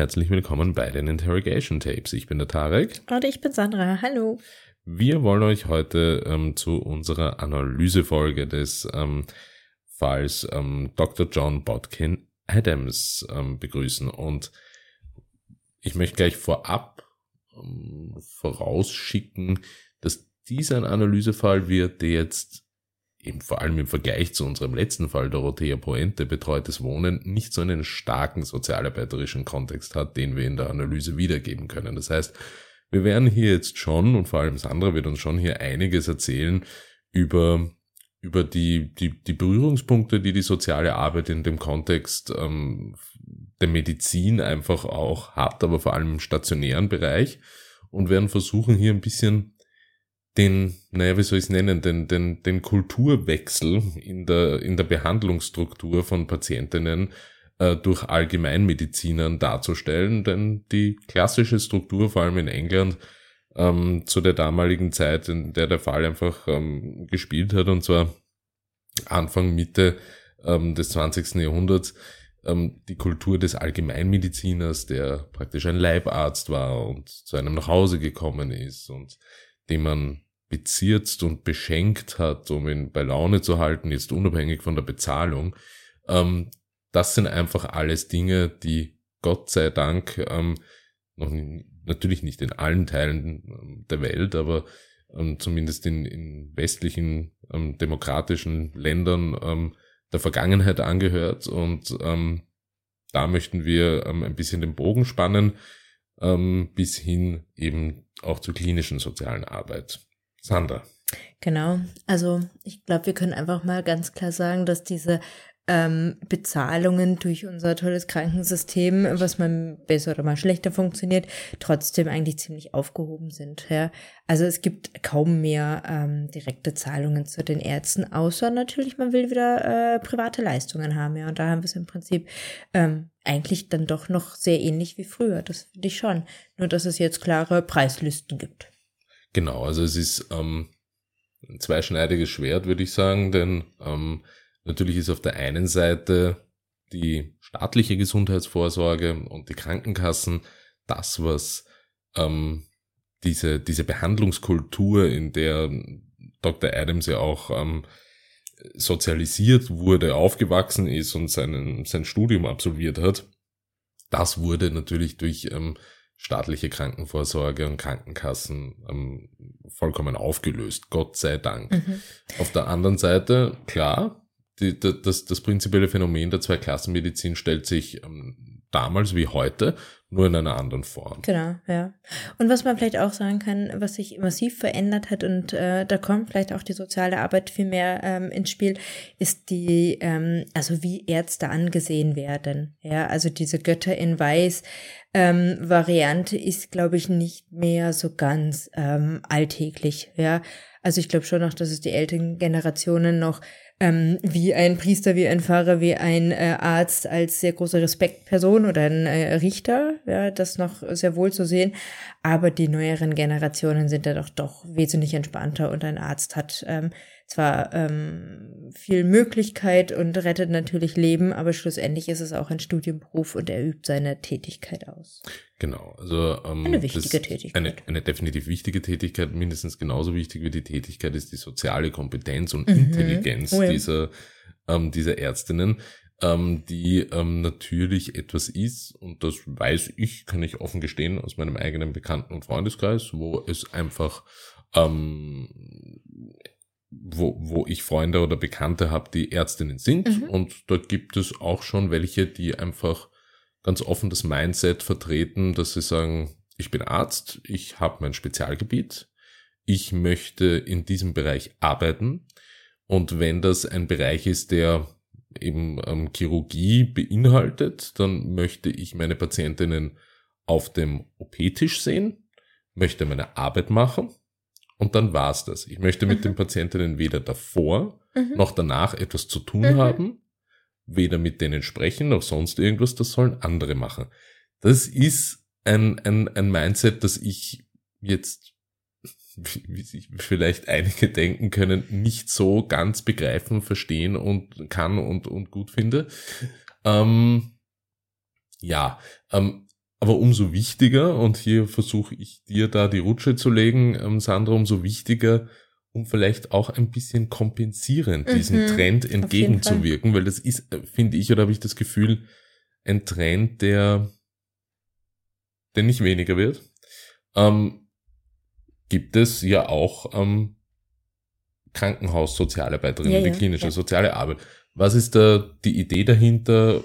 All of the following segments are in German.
Herzlich willkommen bei den Interrogation Tapes. Ich bin der Tarek. Und ich bin Sandra. Hallo. Wir wollen euch heute ähm, zu unserer Analysefolge des ähm, Falls ähm, Dr. John Bodkin Adams ähm, begrüßen. Und ich möchte gleich vorab ähm, vorausschicken, dass dieser ein Analysefall wird, der jetzt eben vor allem im Vergleich zu unserem letzten Fall Dorothea Poente betreutes Wohnen nicht so einen starken sozialarbeiterischen Kontext hat, den wir in der Analyse wiedergeben können. Das heißt, wir werden hier jetzt schon, und vor allem Sandra wird uns schon hier einiges erzählen über, über die, die, die Berührungspunkte, die die soziale Arbeit in dem Kontext ähm, der Medizin einfach auch hat, aber vor allem im stationären Bereich und werden versuchen hier ein bisschen den, naja, wie soll ich es nennen, den, den, den Kulturwechsel in der, in der Behandlungsstruktur von Patientinnen äh, durch Allgemeinmedizinern darzustellen, denn die klassische Struktur, vor allem in England, ähm, zu der damaligen Zeit, in der der Fall einfach ähm, gespielt hat, und zwar Anfang, Mitte ähm, des 20. Jahrhunderts, ähm, die Kultur des Allgemeinmediziners, der praktisch ein Leibarzt war und zu einem nach Hause gekommen ist und den man bezirzt und beschenkt hat, um ihn bei Laune zu halten, jetzt unabhängig von der Bezahlung. Ähm, das sind einfach alles Dinge, die Gott sei Dank ähm, noch natürlich nicht in allen Teilen ähm, der Welt, aber ähm, zumindest in, in westlichen ähm, demokratischen Ländern ähm, der Vergangenheit angehört. Und ähm, da möchten wir ähm, ein bisschen den Bogen spannen ähm, bis hin eben auch zur klinischen sozialen Arbeit. Sandra. Genau, also ich glaube, wir können einfach mal ganz klar sagen, dass diese ähm, Bezahlungen durch unser tolles Krankensystem, was mal besser oder mal schlechter funktioniert, trotzdem eigentlich ziemlich aufgehoben sind. Ja? Also es gibt kaum mehr ähm, direkte Zahlungen zu den Ärzten, außer natürlich, man will wieder äh, private Leistungen haben. Ja? Und da haben wir es im Prinzip ähm, eigentlich dann doch noch sehr ähnlich wie früher. Das finde ich schon. Nur, dass es jetzt klare Preislisten gibt. Genau, also es ist ähm, ein zweischneidiges Schwert, würde ich sagen, denn ähm, natürlich ist auf der einen Seite die staatliche Gesundheitsvorsorge und die Krankenkassen das, was ähm, diese, diese Behandlungskultur, in der Dr. Adams ja auch ähm, sozialisiert wurde, aufgewachsen ist und seinen, sein Studium absolviert hat, das wurde natürlich durch ähm, staatliche Krankenvorsorge und Krankenkassen ähm, vollkommen aufgelöst, Gott sei Dank. Mhm. Auf der anderen Seite, klar, die, das, das prinzipielle Phänomen der Zweiklassenmedizin stellt sich ähm, damals wie heute nur in einer anderen Form. Genau, ja. Und was man vielleicht auch sagen kann, was sich massiv verändert hat und äh, da kommt vielleicht auch die soziale Arbeit viel mehr ähm, ins Spiel, ist die, ähm, also wie Ärzte angesehen werden. Ja, also diese Götter in Weiß ähm, Variante ist, glaube ich, nicht mehr so ganz ähm, alltäglich. Ja, also ich glaube schon noch, dass es die älteren Generationen noch ähm, wie ein Priester, wie ein Pfarrer, wie ein äh, Arzt als sehr große Respektperson oder ein äh, Richter, ja, das noch sehr wohl zu sehen. Aber die neueren Generationen sind da doch doch wesentlich entspannter und ein Arzt hat ähm, zwar ähm, viel Möglichkeit und rettet natürlich Leben, aber schlussendlich ist es auch ein Studienberuf und er übt seine Tätigkeit aus. Genau, also ähm, eine wichtige Tätigkeit. Eine, eine definitiv wichtige Tätigkeit, mindestens genauso wichtig wie die Tätigkeit ist die soziale Kompetenz und mhm. Intelligenz oh ja. dieser, ähm, dieser Ärztinnen, ähm, die ähm, natürlich etwas ist, und das weiß ich, kann ich offen gestehen, aus meinem eigenen Bekannten- und Freundeskreis, wo es einfach ähm, wo, wo ich Freunde oder Bekannte habe, die Ärztinnen sind. Mhm. Und dort gibt es auch schon welche, die einfach ganz offen das Mindset vertreten, dass sie sagen, ich bin Arzt, ich habe mein Spezialgebiet, ich möchte in diesem Bereich arbeiten. Und wenn das ein Bereich ist, der eben ähm, Chirurgie beinhaltet, dann möchte ich meine Patientinnen auf dem OP-Tisch sehen, möchte meine Arbeit machen und dann war's das. Ich möchte mit mhm. den Patientinnen weder davor mhm. noch danach etwas zu tun mhm. haben, weder mit denen sprechen noch sonst irgendwas, das sollen andere machen. Das ist ein, ein, ein Mindset, das ich jetzt, wie sich vielleicht einige denken können, nicht so ganz begreifen, verstehen und kann und, und gut finde. Ähm, Ja, ähm, aber umso wichtiger, und hier versuche ich dir da die Rutsche zu legen, ähm, Sandra, umso wichtiger, um vielleicht auch ein bisschen kompensierend mhm, diesem Trend entgegenzuwirken, weil das ist, äh, finde ich, oder habe ich das Gefühl, ein Trend, der, der nicht weniger wird. Ähm, gibt es ja auch ähm, Krankenhaus-Sozialarbeiterinnen, ja, die klinische ja. soziale Arbeit. Was ist da die Idee dahinter?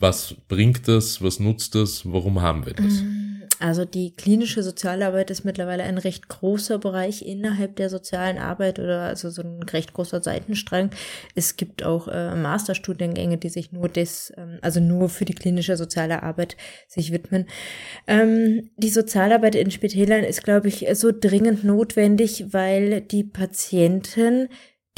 Was bringt das? Was nutzt das? Warum haben wir das? Mm, also die klinische Sozialarbeit ist mittlerweile ein recht großer Bereich innerhalb der sozialen Arbeit oder also so ein recht großer Seitenstrang. Es gibt auch äh, Masterstudiengänge, die sich nur des, ähm, also nur für die klinische soziale Arbeit sich widmen. Ähm, die Sozialarbeit in Spitälern ist, glaube ich, so dringend notwendig, weil die Patienten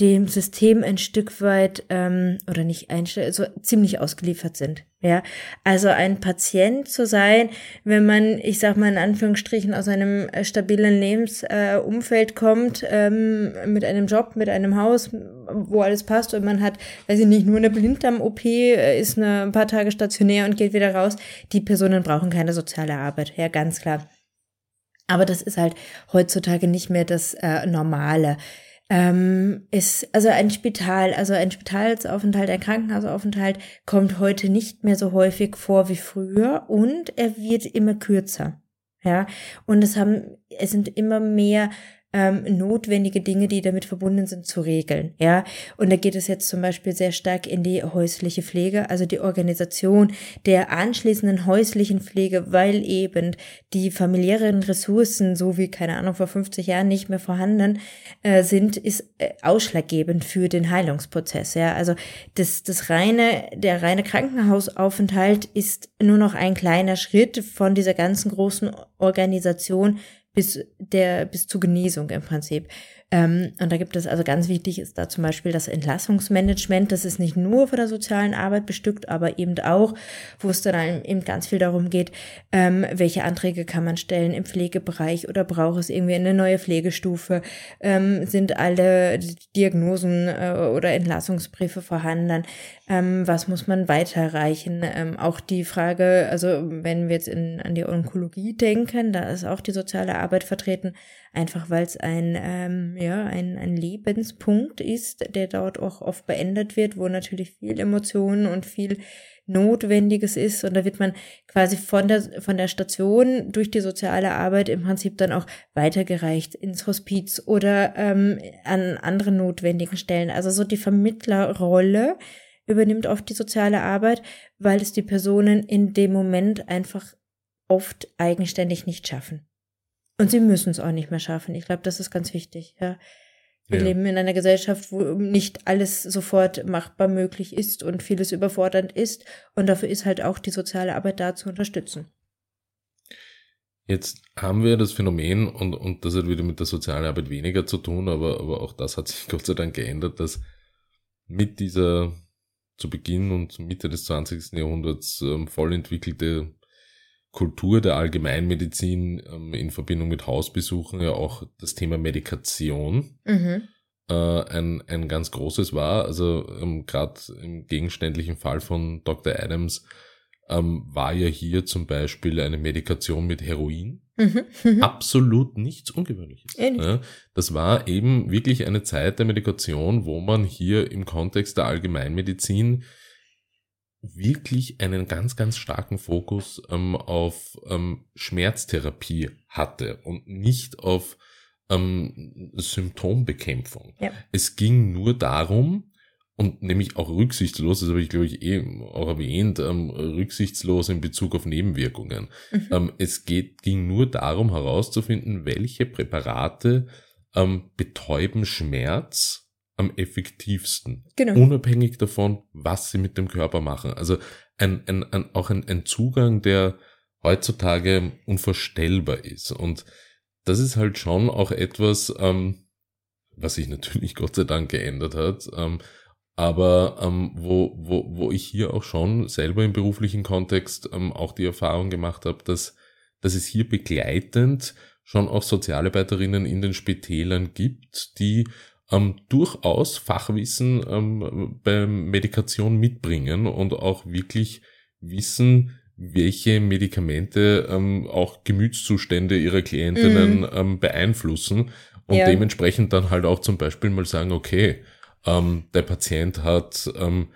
dem System ein Stück weit ähm, oder nicht ein so ziemlich ausgeliefert sind. Ja, also ein Patient zu sein, wenn man, ich sag mal in Anführungsstrichen, aus einem äh, stabilen Lebensumfeld äh, kommt, ähm, mit einem Job, mit einem Haus, wo alles passt und man hat, weiß ich nicht, nur eine Blinddarm-OP, äh, ist eine, ein paar Tage stationär und geht wieder raus. Die Personen brauchen keine soziale Arbeit, ja, ganz klar. Aber das ist halt heutzutage nicht mehr das äh, Normale ähm, ist, also ein Spital, also ein Spitalsaufenthalt, ein Krankenhausaufenthalt kommt heute nicht mehr so häufig vor wie früher und er wird immer kürzer. Ja, und es haben, es sind immer mehr ähm, notwendige Dinge, die damit verbunden sind, zu regeln. Ja, und da geht es jetzt zum Beispiel sehr stark in die häusliche Pflege, also die Organisation der anschließenden häuslichen Pflege, weil eben die familiären Ressourcen, so wie keine Ahnung vor 50 Jahren nicht mehr vorhanden äh, sind, ist äh, ausschlaggebend für den Heilungsprozess. Ja, also das das reine der reine Krankenhausaufenthalt ist nur noch ein kleiner Schritt von dieser ganzen großen Organisation bis der bis zur Genesung im Prinzip. Ähm, und da gibt es also ganz wichtig ist da zum Beispiel das Entlassungsmanagement. Das ist nicht nur von der sozialen Arbeit bestückt, aber eben auch, wo es dann eben ganz viel darum geht, ähm, welche Anträge kann man stellen im Pflegebereich oder braucht es irgendwie eine neue Pflegestufe? Ähm, sind alle Diagnosen äh, oder Entlassungsbriefe vorhanden? Ähm, was muss man weiterreichen? Ähm, auch die Frage, also wenn wir jetzt in, an die Onkologie denken, da ist auch die soziale Arbeit vertreten einfach weil es ein, ähm, ja, ein, ein Lebenspunkt ist, der dort auch oft beendet wird, wo natürlich viel Emotionen und viel Notwendiges ist. Und da wird man quasi von der, von der Station durch die soziale Arbeit im Prinzip dann auch weitergereicht ins Hospiz oder ähm, an anderen notwendigen Stellen. Also so die Vermittlerrolle übernimmt oft die soziale Arbeit, weil es die Personen in dem Moment einfach oft eigenständig nicht schaffen. Und sie müssen es auch nicht mehr schaffen. Ich glaube, das ist ganz wichtig. Ja. Wir ja. leben in einer Gesellschaft, wo nicht alles sofort machbar möglich ist und vieles überfordernd ist. Und dafür ist halt auch die soziale Arbeit da zu unterstützen. Jetzt haben wir das Phänomen, und, und das hat wieder mit der sozialen Arbeit weniger zu tun, aber, aber auch das hat sich Gott sei Dank geändert, dass mit dieser zu Beginn und Mitte des 20. Jahrhunderts ähm, voll entwickelte Kultur der Allgemeinmedizin ähm, in Verbindung mit Hausbesuchen ja auch das Thema Medikation mhm. äh, ein, ein ganz großes war. Also ähm, gerade im gegenständlichen Fall von Dr. Adams ähm, war ja hier zum Beispiel eine Medikation mit Heroin. Mhm. Mhm. Absolut nichts Ungewöhnliches. Ja, das war eben wirklich eine Zeit der Medikation, wo man hier im Kontext der Allgemeinmedizin wirklich einen ganz, ganz starken Fokus ähm, auf ähm, Schmerztherapie hatte und nicht auf ähm, Symptombekämpfung. Ja. Es ging nur darum, und nämlich auch rücksichtslos, das habe ich glaube ich eh auch erwähnt, ähm, rücksichtslos in Bezug auf Nebenwirkungen. Mhm. Ähm, es geht, ging nur darum herauszufinden, welche Präparate ähm, betäuben Schmerz am effektivsten. Genau. Unabhängig davon, was sie mit dem Körper machen. Also ein, ein, ein, auch ein, ein Zugang, der heutzutage unvorstellbar ist. Und das ist halt schon auch etwas, ähm, was sich natürlich Gott sei Dank geändert hat, ähm, aber ähm, wo, wo, wo ich hier auch schon selber im beruflichen Kontext ähm, auch die Erfahrung gemacht habe, dass, dass es hier begleitend schon auch Sozialarbeiterinnen in den Spitälern gibt, die ähm, durchaus Fachwissen ähm, bei Medikation mitbringen und auch wirklich wissen, welche Medikamente ähm, auch Gemütszustände ihrer Klientinnen Mhm. ähm, beeinflussen und Ja. dementsprechend dann halt auch zum Beispiel mal sagen, okay, ähm, der Patient hat ähm,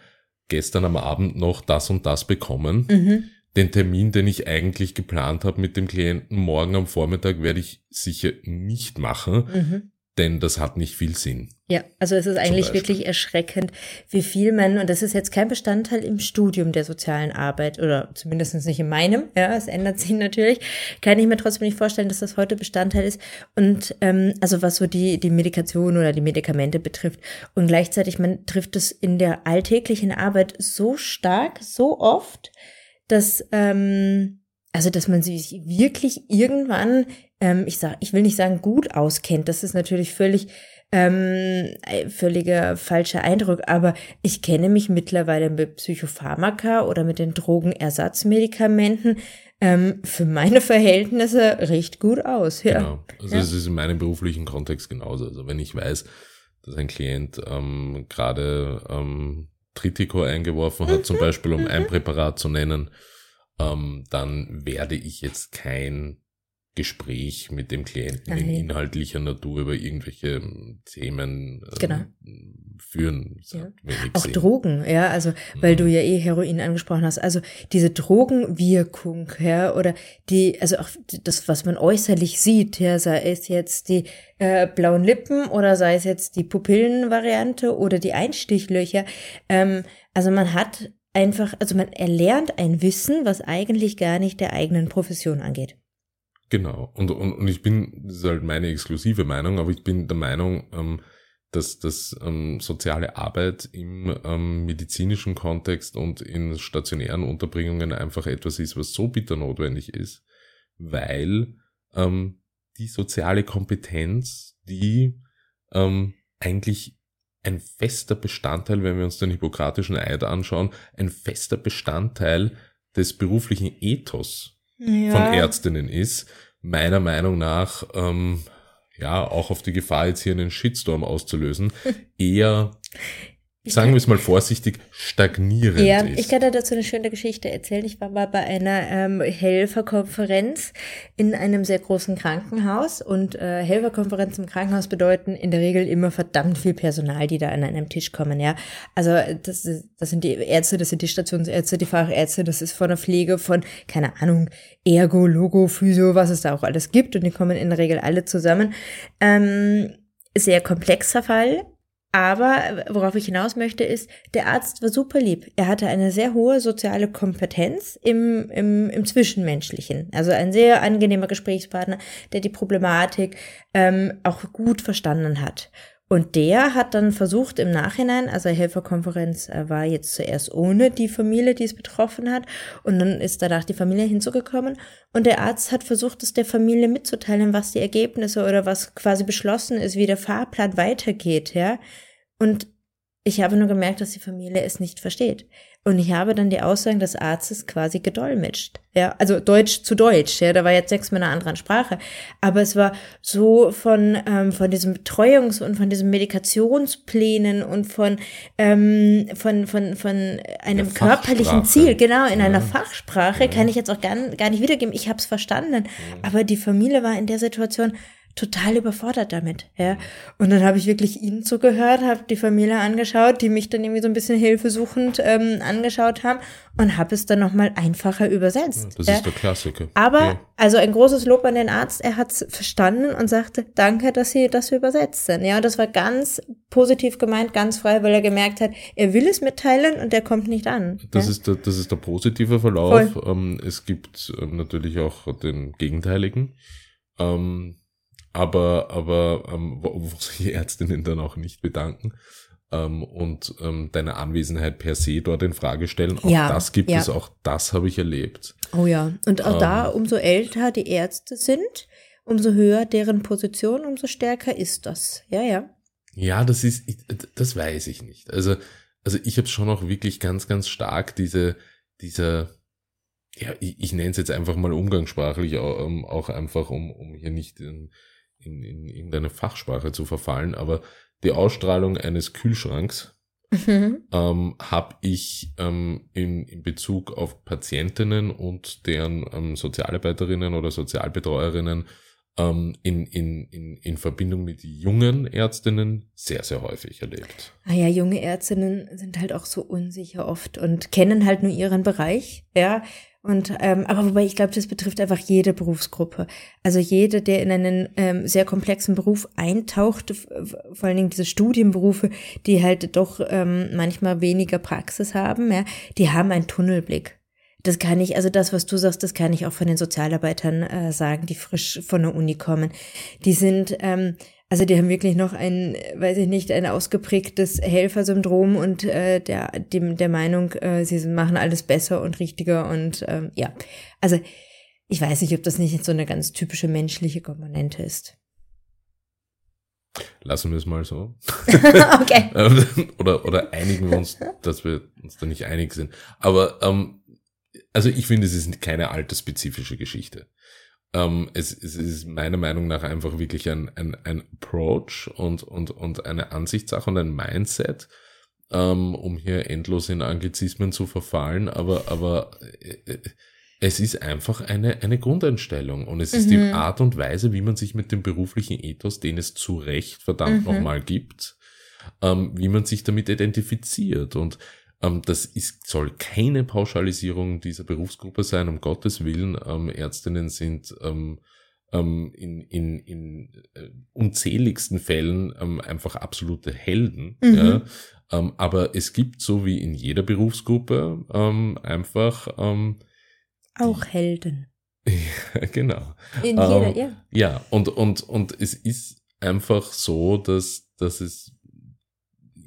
gestern am Abend noch das und das bekommen. Mhm. Den Termin, den ich eigentlich geplant habe mit dem Klienten morgen am Vormittag, werde ich sicher nicht machen, Mhm. Denn das hat nicht viel Sinn. Ja, also es ist eigentlich wirklich erschreckend, wie viel man, und das ist jetzt kein Bestandteil im Studium der sozialen Arbeit oder zumindest nicht in meinem, ja, es ändert sich natürlich, kann ich mir trotzdem nicht vorstellen, dass das heute Bestandteil ist. Und ähm, also was so die, die Medikation oder die Medikamente betrifft. Und gleichzeitig, man trifft es in der alltäglichen Arbeit so stark, so oft, dass, ähm, also dass man sich wirklich irgendwann, ähm, ich sag, ich will nicht sagen gut auskennt, das ist natürlich völlig ähm, ein völliger falscher Eindruck, aber ich kenne mich mittlerweile mit Psychopharmaka oder mit den Drogenersatzmedikamenten ähm, für meine Verhältnisse recht gut aus. Ja. Genau. Also Ja. es ist in meinem beruflichen Kontext genauso. Also wenn ich weiß, dass ein Klient ähm, gerade ähm, Tritico eingeworfen hat, zum Beispiel um ein Präparat zu nennen, ähm, dann werde ich jetzt kein Gespräch mit dem Klienten in Nein. inhaltlicher Natur über irgendwelche ähm, Themen ähm, Genau. führen. Ja. Auch Sinn. Drogen, ja, also weil Mhm. du ja eh Heroin angesprochen hast. Also diese Drogenwirkung, ja, oder die, also auch das, was man äußerlich sieht, ja, sei es jetzt die äh, blauen Lippen oder sei es jetzt die Pupillenvariante oder die Einstichlöcher. Ähm, also man hat einfach, also man erlernt ein Wissen, was eigentlich gar nicht der eigenen Profession angeht. Genau. Und, und, und ich bin, das ist halt meine exklusive Meinung, aber ich bin der Meinung, ähm, dass, dass ähm, soziale Arbeit im ähm, medizinischen Kontext und in stationären Unterbringungen einfach etwas ist, was so bitter notwendig ist, weil ähm, die soziale Kompetenz, die ähm, eigentlich ein fester Bestandteil, wenn wir uns den hippokratischen Eid anschauen, ein fester Bestandteil des beruflichen Ethos Ja. von Ärztinnen ist, meiner Meinung nach, ähm, ja, auch auf die Gefahr, jetzt hier einen Shitstorm auszulösen, eher, sagen wir es mal vorsichtig, stagnierend Ja, ist. ich kann dir dazu eine schöne Geschichte erzählen. Ich war mal bei einer ähm, Helferkonferenz in einem sehr großen Krankenhaus und äh, Helferkonferenzen im Krankenhaus bedeuten in der Regel immer verdammt viel Personal, die da an einem Tisch kommen, ja. Also das, ist, das sind die Ärzte, das sind die Stationsärzte, die Fachärzte, das ist von der Pflege, von, keine Ahnung, Ergo, Logo, Physio, was es da auch alles gibt und die kommen in der Regel alle zusammen. Ähm, sehr komplexer Fall, aber worauf ich hinaus möchte, ist, der Arzt war super lieb. Er hatte eine sehr hohe soziale Kompetenz im, im, im Zwischenmenschlichen. Also ein sehr angenehmer Gesprächspartner, der die Problematik ähm, auch gut verstanden hat. Und der hat dann versucht im Nachhinein, also Helferkonferenz äh, war jetzt zuerst ohne die Familie, die es betroffen hat, und dann ist danach die Familie hinzugekommen und der Arzt hat versucht, es der Familie mitzuteilen, was die Ergebnisse oder was quasi beschlossen ist, wie der Fahrplan weitergeht, ja. Und ich habe nur gemerkt, dass die Familie es nicht versteht. Und ich habe dann die Aussagen des Arztes quasi gedolmetscht. Ja, also Deutsch zu Deutsch. Ja, da war jetzt sechs mit einer anderen Sprache. Aber es war so von, ähm, von diesem Betreuungs- und von diesen Medikationsplänen und von, ähm, von, von, von einem körperlichen. Ziel, genau, in einer Ja. Fachsprache, kann ich jetzt auch gar, gar nicht wiedergeben. Ich habe es verstanden. Aber die Familie war in der Situation total überfordert damit, ja. Und dann habe ich wirklich ihnen zugehört, habe die Familie angeschaut, die mich dann irgendwie so ein bisschen hilfesuchend ähm, angeschaut haben und habe es dann nochmal einfacher übersetzt. das ja. ist der Klassiker. Aber, Ja. also ein großes Lob an den Arzt, er hat es verstanden und sagte, danke, dass Sie das übersetzt sind. Ja, und das war ganz positiv gemeint, ganz frei, weil er gemerkt hat, er will es mitteilen und er kommt nicht an. Das ja? ist der, das ist der positive Verlauf. Ähm, es gibt ähm, natürlich auch den gegenteiligen. Ähm, aber aber ähm, wo, wo sich Ärztinnen dann auch nicht bedanken ähm, und ähm, deine Anwesenheit per se dort in Frage stellen. Auch Ja, das gibt ja. es, auch das habe ich erlebt. Oh ja, und auch Ähm. da, umso älter die Ärzte sind, umso höher deren Position, umso stärker ist das. Ja, ja. Ja, das ist, das weiß ich nicht. Also, also ich habe schon auch wirklich ganz, ganz stark diese, dieser, ja, ich, ich nenne es jetzt einfach mal umgangssprachlich, auch, ähm, auch einfach, um, um hier nicht in, in, in irgendeine Fachsprache zu verfallen, aber die Ausstrahlung eines Kühlschranks mhm. ähm, habe ich ähm, in, in Bezug auf Patientinnen und deren ähm, Sozialarbeiterinnen oder Sozialbetreuerinnen ähm, in, in, in, in Verbindung mit jungen Ärztinnen sehr, sehr häufig erlebt. Ah ja, junge Ärztinnen sind halt auch so unsicher oft und kennen halt nur ihren Bereich, ja. Und ähm, aber wobei ich glaube, das betrifft einfach jede Berufsgruppe. Also jede, der in einen ähm, sehr komplexen Beruf eintaucht, vor allen Dingen diese Studienberufe, die halt doch ähm, manchmal weniger Praxis haben, ja, die haben einen Tunnelblick. Das kann ich, also das, was du sagst, das kann ich auch von den Sozialarbeitern äh, sagen, die frisch von der Uni kommen. Die sind, ähm, also die haben wirklich noch ein, weiß ich nicht, ein ausgeprägtes Helfersyndrom und äh, der, dem, der Meinung, äh, sie machen alles besser und richtiger und ähm, ja. Also ich weiß nicht, ob das nicht so eine ganz typische menschliche Komponente ist. Lassen wir es mal so. okay. Ähm, oder, oder einigen wir uns, dass wir uns da nicht einig sind. Aber ähm, also ich finde, es ist keine altersspezifische Geschichte. Ähm, es, es, ist meiner Meinung nach einfach wirklich ein, ein, ein Approach und, und, und eine Ansichtssache und ein Mindset, ähm, um hier endlos in Anglizismen zu verfallen, aber, aber äh, äh es ist einfach eine, eine Grundeinstellung und es ist mhm. die Art und Weise, wie man sich mit dem beruflichen Ethos, den es zu Recht verdammt mhm. nochmal gibt, ähm, wie man sich damit identifiziert. Und das ist, soll keine Pauschalisierung dieser Berufsgruppe sein, um Gottes Willen. Ähm, Ärztinnen sind ähm, ähm, in, in, in äh, unzähligsten Fällen ähm, einfach absolute Helden. Mhm. Ja? Ähm, aber es gibt, so wie in jeder Berufsgruppe, ähm, einfach ähm, auch Helden. ja, genau. In jeder, ja. Ja, und, und, und es ist einfach so, dass, dass es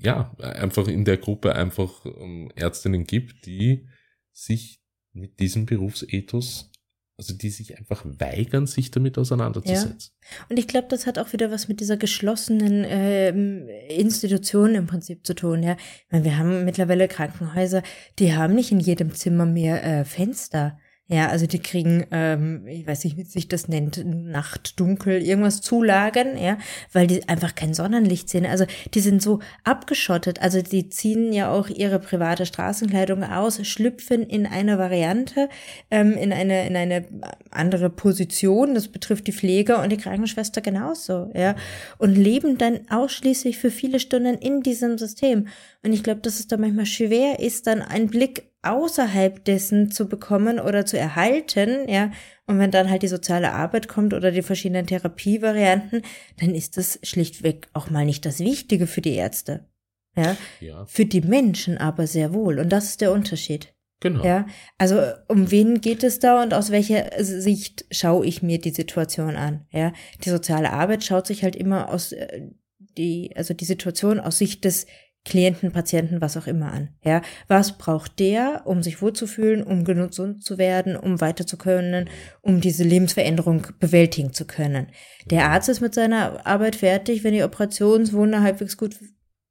ja, einfach in der Gruppe einfach ähm, Ärztinnen gibt, die sich mit diesem Berufsethos, also die sich einfach weigern, sich damit auseinanderzusetzen. Ja. Und ich glaube, das hat auch wieder was mit dieser geschlossenen ähm, Institution im Prinzip zu tun. Ja, ich meine, wir haben mittlerweile Krankenhäuser, die haben nicht in jedem Zimmer mehr äh, Fenster. Ja, also die kriegen, ähm, ich weiß nicht, wie sich das nennt, Nachtdunkel, irgendwas Zulagen, ja, weil die einfach kein Sonnenlicht sehen. Also die sind so abgeschottet. Also die ziehen ja auch ihre private Straßenkleidung aus, schlüpfen in eine Variante, ähm, in eine in eine andere Position. Das betrifft die Pfleger und die Krankenschwester genauso, ja, und leben dann ausschließlich für viele Stunden in diesem System. Und ich glaube, dass es da manchmal schwer ist, dann einen Blick außerhalb dessen zu bekommen oder zu erhalten, ja, und wenn dann halt die soziale Arbeit kommt oder die verschiedenen Therapievarianten, dann ist das schlichtweg auch mal nicht das Wichtige für die Ärzte. Ja? ja. Für die Menschen aber sehr wohl. Und das ist der Unterschied. Genau. Ja, also um wen geht es da und aus welcher Sicht schaue ich mir die Situation an? Ja, die soziale Arbeit schaut sich halt immer aus äh, die, also die Situation aus Sicht des Klienten, Patienten, was auch immer an. Ja, was braucht der, um sich wohlzufühlen, um gesund zu werden, um weiter zu können, um diese Lebensveränderung bewältigen zu können? Der Arzt ist mit seiner Arbeit fertig, wenn die Operationswunde halbwegs gut,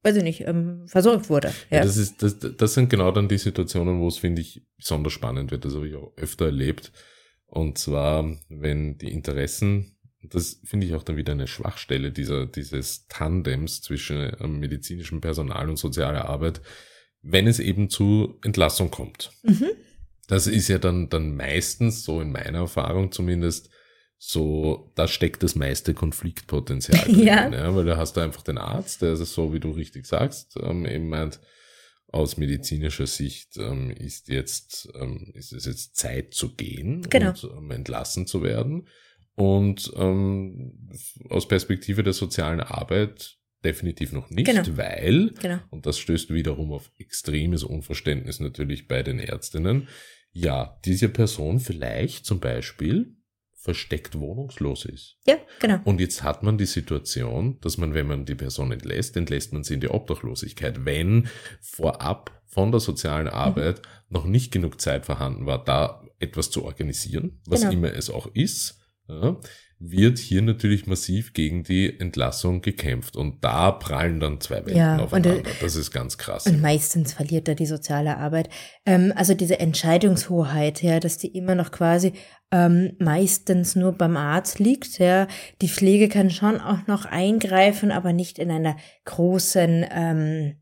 weiß ich nicht, ähm, versorgt wurde. Ja. ja, das ist, das, das sind genau dann die Situationen, wo es finde ich besonders spannend wird. Das habe ich auch öfter erlebt. Und zwar, wenn die Interessen das finde ich auch dann wieder eine Schwachstelle dieser, dieses Tandems zwischen ähm, medizinischem Personal und sozialer Arbeit, wenn es eben zu Entlassung kommt. Mhm. Das ist ja dann, dann meistens, so in meiner Erfahrung zumindest, so, da steckt das meiste Konfliktpotenzial drin, ja. ja. weil da hast du einfach den Arzt, der ist so, wie du richtig sagst, ähm, eben meint, aus medizinischer Sicht ähm, ist jetzt, ähm, ist es jetzt Zeit zu gehen genau. und ähm, entlassen zu werden. Und ähm, aus Perspektive der sozialen Arbeit definitiv noch nicht, genau. weil, genau. und das stößt wiederum auf extremes Unverständnis natürlich bei den Ärztinnen, ja, diese Person vielleicht zum Beispiel versteckt wohnungslos ist. Ja, genau. Und jetzt hat man die Situation, dass man, wenn man die Person entlässt, entlässt man sie in die Obdachlosigkeit, wenn vorab von der sozialen Arbeit mhm. noch nicht genug Zeit vorhanden war, da etwas zu organisieren, was genau. immer es auch ist ja, wird hier natürlich massiv gegen die Entlassung gekämpft. Und da prallen dann zwei Welten ja, aufeinander. Und, das ist ganz krass. Und meistens verliert da die soziale Arbeit. Ähm, also diese Entscheidungshoheit, ja, dass die immer noch quasi ähm, meistens nur beim Arzt liegt. Ja. Die Pflege kann schon auch noch eingreifen, aber nicht in einer großen ähm,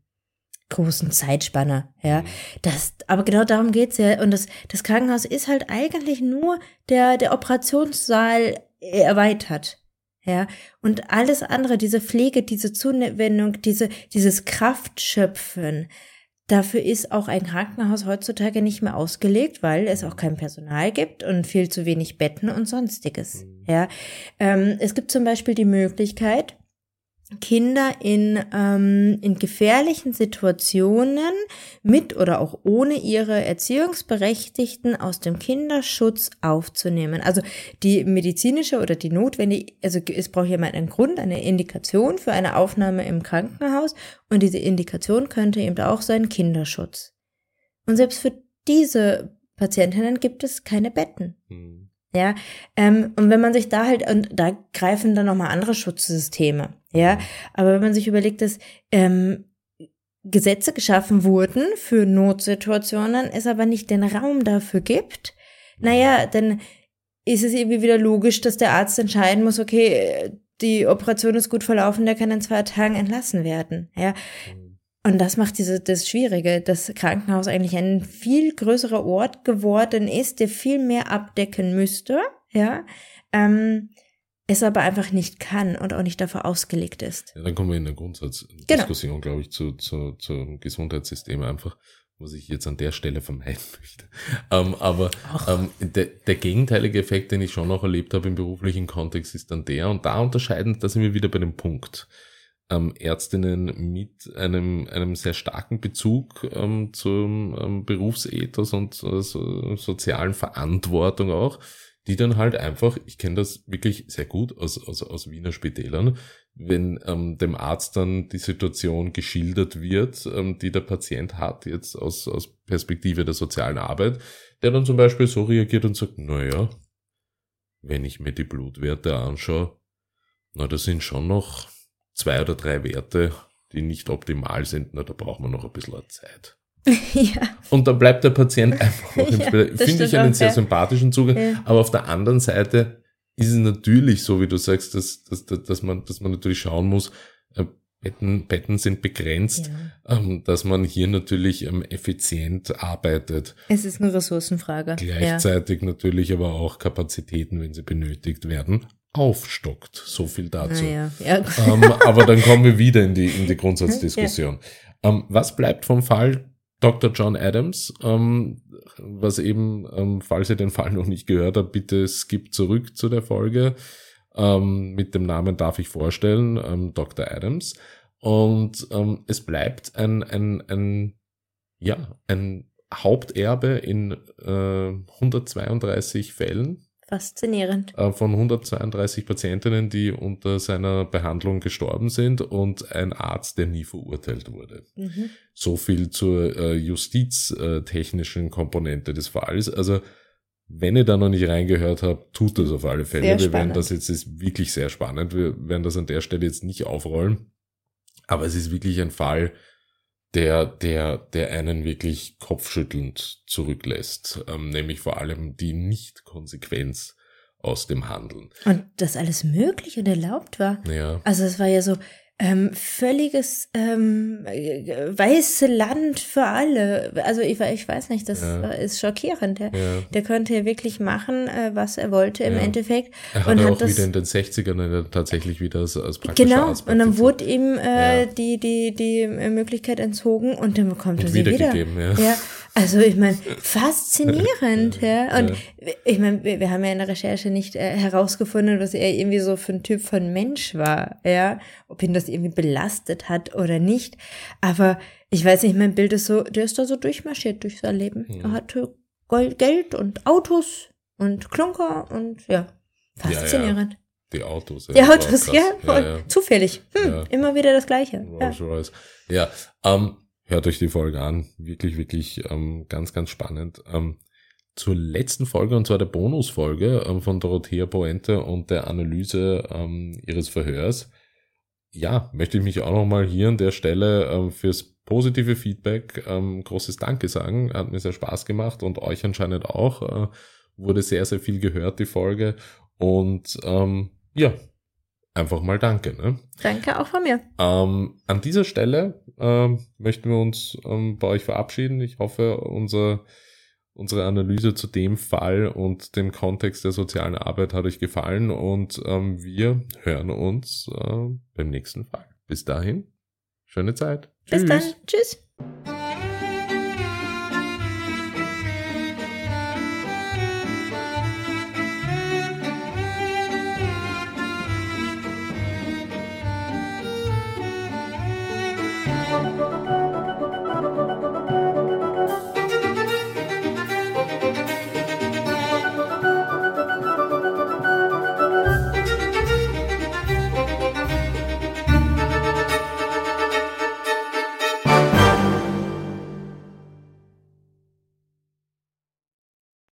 großen Zeitspanne, ja. Das, aber genau darum geht's ja. Und das, das Krankenhaus ist halt eigentlich nur der, der Operationssaal erweitert. Ja, und alles andere, diese Pflege, diese Zuwendung, diese, dieses Kraftschöpfen, dafür ist auch ein Krankenhaus heutzutage nicht mehr ausgelegt, weil es auch kein Personal gibt und viel zu wenig Betten und sonstiges. Mhm. Ja, ähm, es gibt zum Beispiel die Möglichkeit, Kinder in, ähm, in gefährlichen Situationen mit oder auch ohne ihre Erziehungsberechtigten aus dem Kinderschutz aufzunehmen. Also die medizinische oder die notwendige, also es braucht jemand einen Grund, eine Indikation für eine Aufnahme im Krankenhaus und diese Indikation könnte eben auch sein Kinderschutz. Und selbst für diese Patientinnen gibt es keine Betten. Hm. Ja, ähm, und wenn man sich da halt, und da greifen dann nochmal andere Schutzsysteme, ja, aber wenn man sich überlegt, dass ähm, Gesetze geschaffen wurden für Notsituationen, es aber nicht den Raum dafür gibt, naja, dann ist es irgendwie wieder logisch, dass der Arzt entscheiden muss, okay, die Operation ist gut verlaufen, der kann in zwei Tagen entlassen werden, ja. Und das macht diese, das Schwierige, dass Krankenhaus eigentlich ein viel größerer Ort geworden ist, der viel mehr abdecken müsste, ja, ähm, es aber einfach nicht kann und auch nicht dafür ausgelegt ist. Ja, dann kommen wir in der Grundsatzdiskussion, genau. glaube ich, zu, zu, zum Gesundheitssystem einfach, was ich jetzt an der Stelle vermeiden möchte. Ähm, aber ähm, der, der gegenteilige Effekt, den ich schon noch erlebt habe im beruflichen Kontext, ist dann der, und da unterscheiden, da sind wir wieder bei dem Punkt ähm, Ärztinnen mit einem, einem sehr starken Bezug ähm, zum ähm, Berufsethos und äh, so, sozialen Verantwortung auch, die dann halt einfach, ich kenne das wirklich sehr gut aus, aus, aus Wiener Spitälern, wenn ähm, dem Arzt dann die Situation geschildert wird, ähm, die der Patient hat, jetzt aus, aus Perspektive der sozialen Arbeit, der dann zum Beispiel so reagiert und sagt, naja, wenn ich mir die Blutwerte anschaue, na, das sind schon noch zwei oder drei Werte, die nicht optimal sind, na, da braucht man noch ein bisschen Zeit. ja. Und dann bleibt der Patient einfach noch im Spiel. Ja, Finde ich einen sehr ja. sympathischen Zugang. Ja. Aber auf der anderen Seite ist es natürlich so, wie du sagst, dass, dass, dass, man, dass man natürlich schauen muss, äh, Betten, Betten sind begrenzt, ja. ähm, dass man hier natürlich ähm, effizient arbeitet. Es ist eine Ressourcenfrage. Gleichzeitig ja. natürlich aber auch Kapazitäten, wenn sie benötigt werden, aufstockt. So viel dazu. Ah, ja. ähm, aber dann kommen wir wieder in die, in die Grundsatzdiskussion. Ähm, was bleibt vom Fall Dr. John Adams? Ähm, was eben, ähm, falls ihr den Fall noch nicht gehört habt, bitte skip zurück zu der Folge. Ähm, mit dem Namen darf ich vorstellen, ähm, Dr. Adams. Und es bleibt ein, ein, ein, ja, ein Haupterbe in äh, 132 Fällen Faszinierend. Äh, von 132 Patientinnen, die unter seiner Behandlung gestorben sind und ein Arzt, der nie verurteilt wurde. Mhm. So viel zur äh, justiztechnischen Komponente des Falls. Also wenn ihr da noch nicht reingehört habt, tut das auf alle Fälle. Sehr wir werden das jetzt ist wirklich sehr spannend. Wir werden das an der Stelle jetzt nicht aufrollen. Aber es ist wirklich ein Fall, der, der, der einen wirklich kopfschüttelnd zurücklässt, ähm, nämlich vor allem die Nicht-Konsequenz aus dem Handeln. Und das alles möglich und erlaubt war. Ja. Also es war ja so, ähm, völliges ähm, weiße Land für alle. Also ich, ich weiß nicht, das ja. ist schockierend. Ja. ja. Der könnte ja wirklich machen, äh, was er wollte im ja. Endeffekt. Er hat und hat auch das, wieder in den 60ern tatsächlich wieder als, als praktischer Genau, Arzt und dann wurde ihm äh, die, die, die Möglichkeit entzogen und dann bekommt und er sie wieder. Ja. ja. Also ich meine, faszinierend, ja. Und ja. ich meine, wir, wir, haben ja in der Recherche nicht äh, herausgefunden, was er irgendwie so für ein Typ von Mensch war, ja. Ob ihn das irgendwie belastet hat oder nicht. Aber ich weiß nicht, mein Bild ist so, der ist da so durchmarschiert durch sein Leben. Ja. Er hatte Geld und Autos und Klunker und ja, faszinierend. Ja, Die Autos. Die Autos, ja, voll, zufällig. Hm, Immer wieder das Gleiche. Rolls Ja, ähm, Hört euch die Folge an. Wirklich, wirklich ähm, ganz, ganz spannend. Ähm, zur letzten Folge, und zwar der Bonusfolge ähm, von Dorothea Poente und der Analyse ähm, ihres Verhörs. Ja, möchte ich mich auch nochmal hier an der Stelle ähm, fürs positive Feedback ähm, großes Danke sagen. Hat mir sehr Spaß gemacht und euch anscheinend auch. Äh, wurde sehr, sehr viel gehört, die Folge. Und ähm, ja, einfach mal danke. Ne? Danke auch von mir. Ähm, an dieser Stelle ähm, möchten wir uns ähm, bei euch verabschieden. Ich hoffe, unser, unsere Analyse zu dem Fall und dem Kontext der sozialen Arbeit hat euch gefallen und ähm, wir hören uns äh, beim nächsten Fall. Bis dahin, schöne Zeit. Bis dann. Tschüss.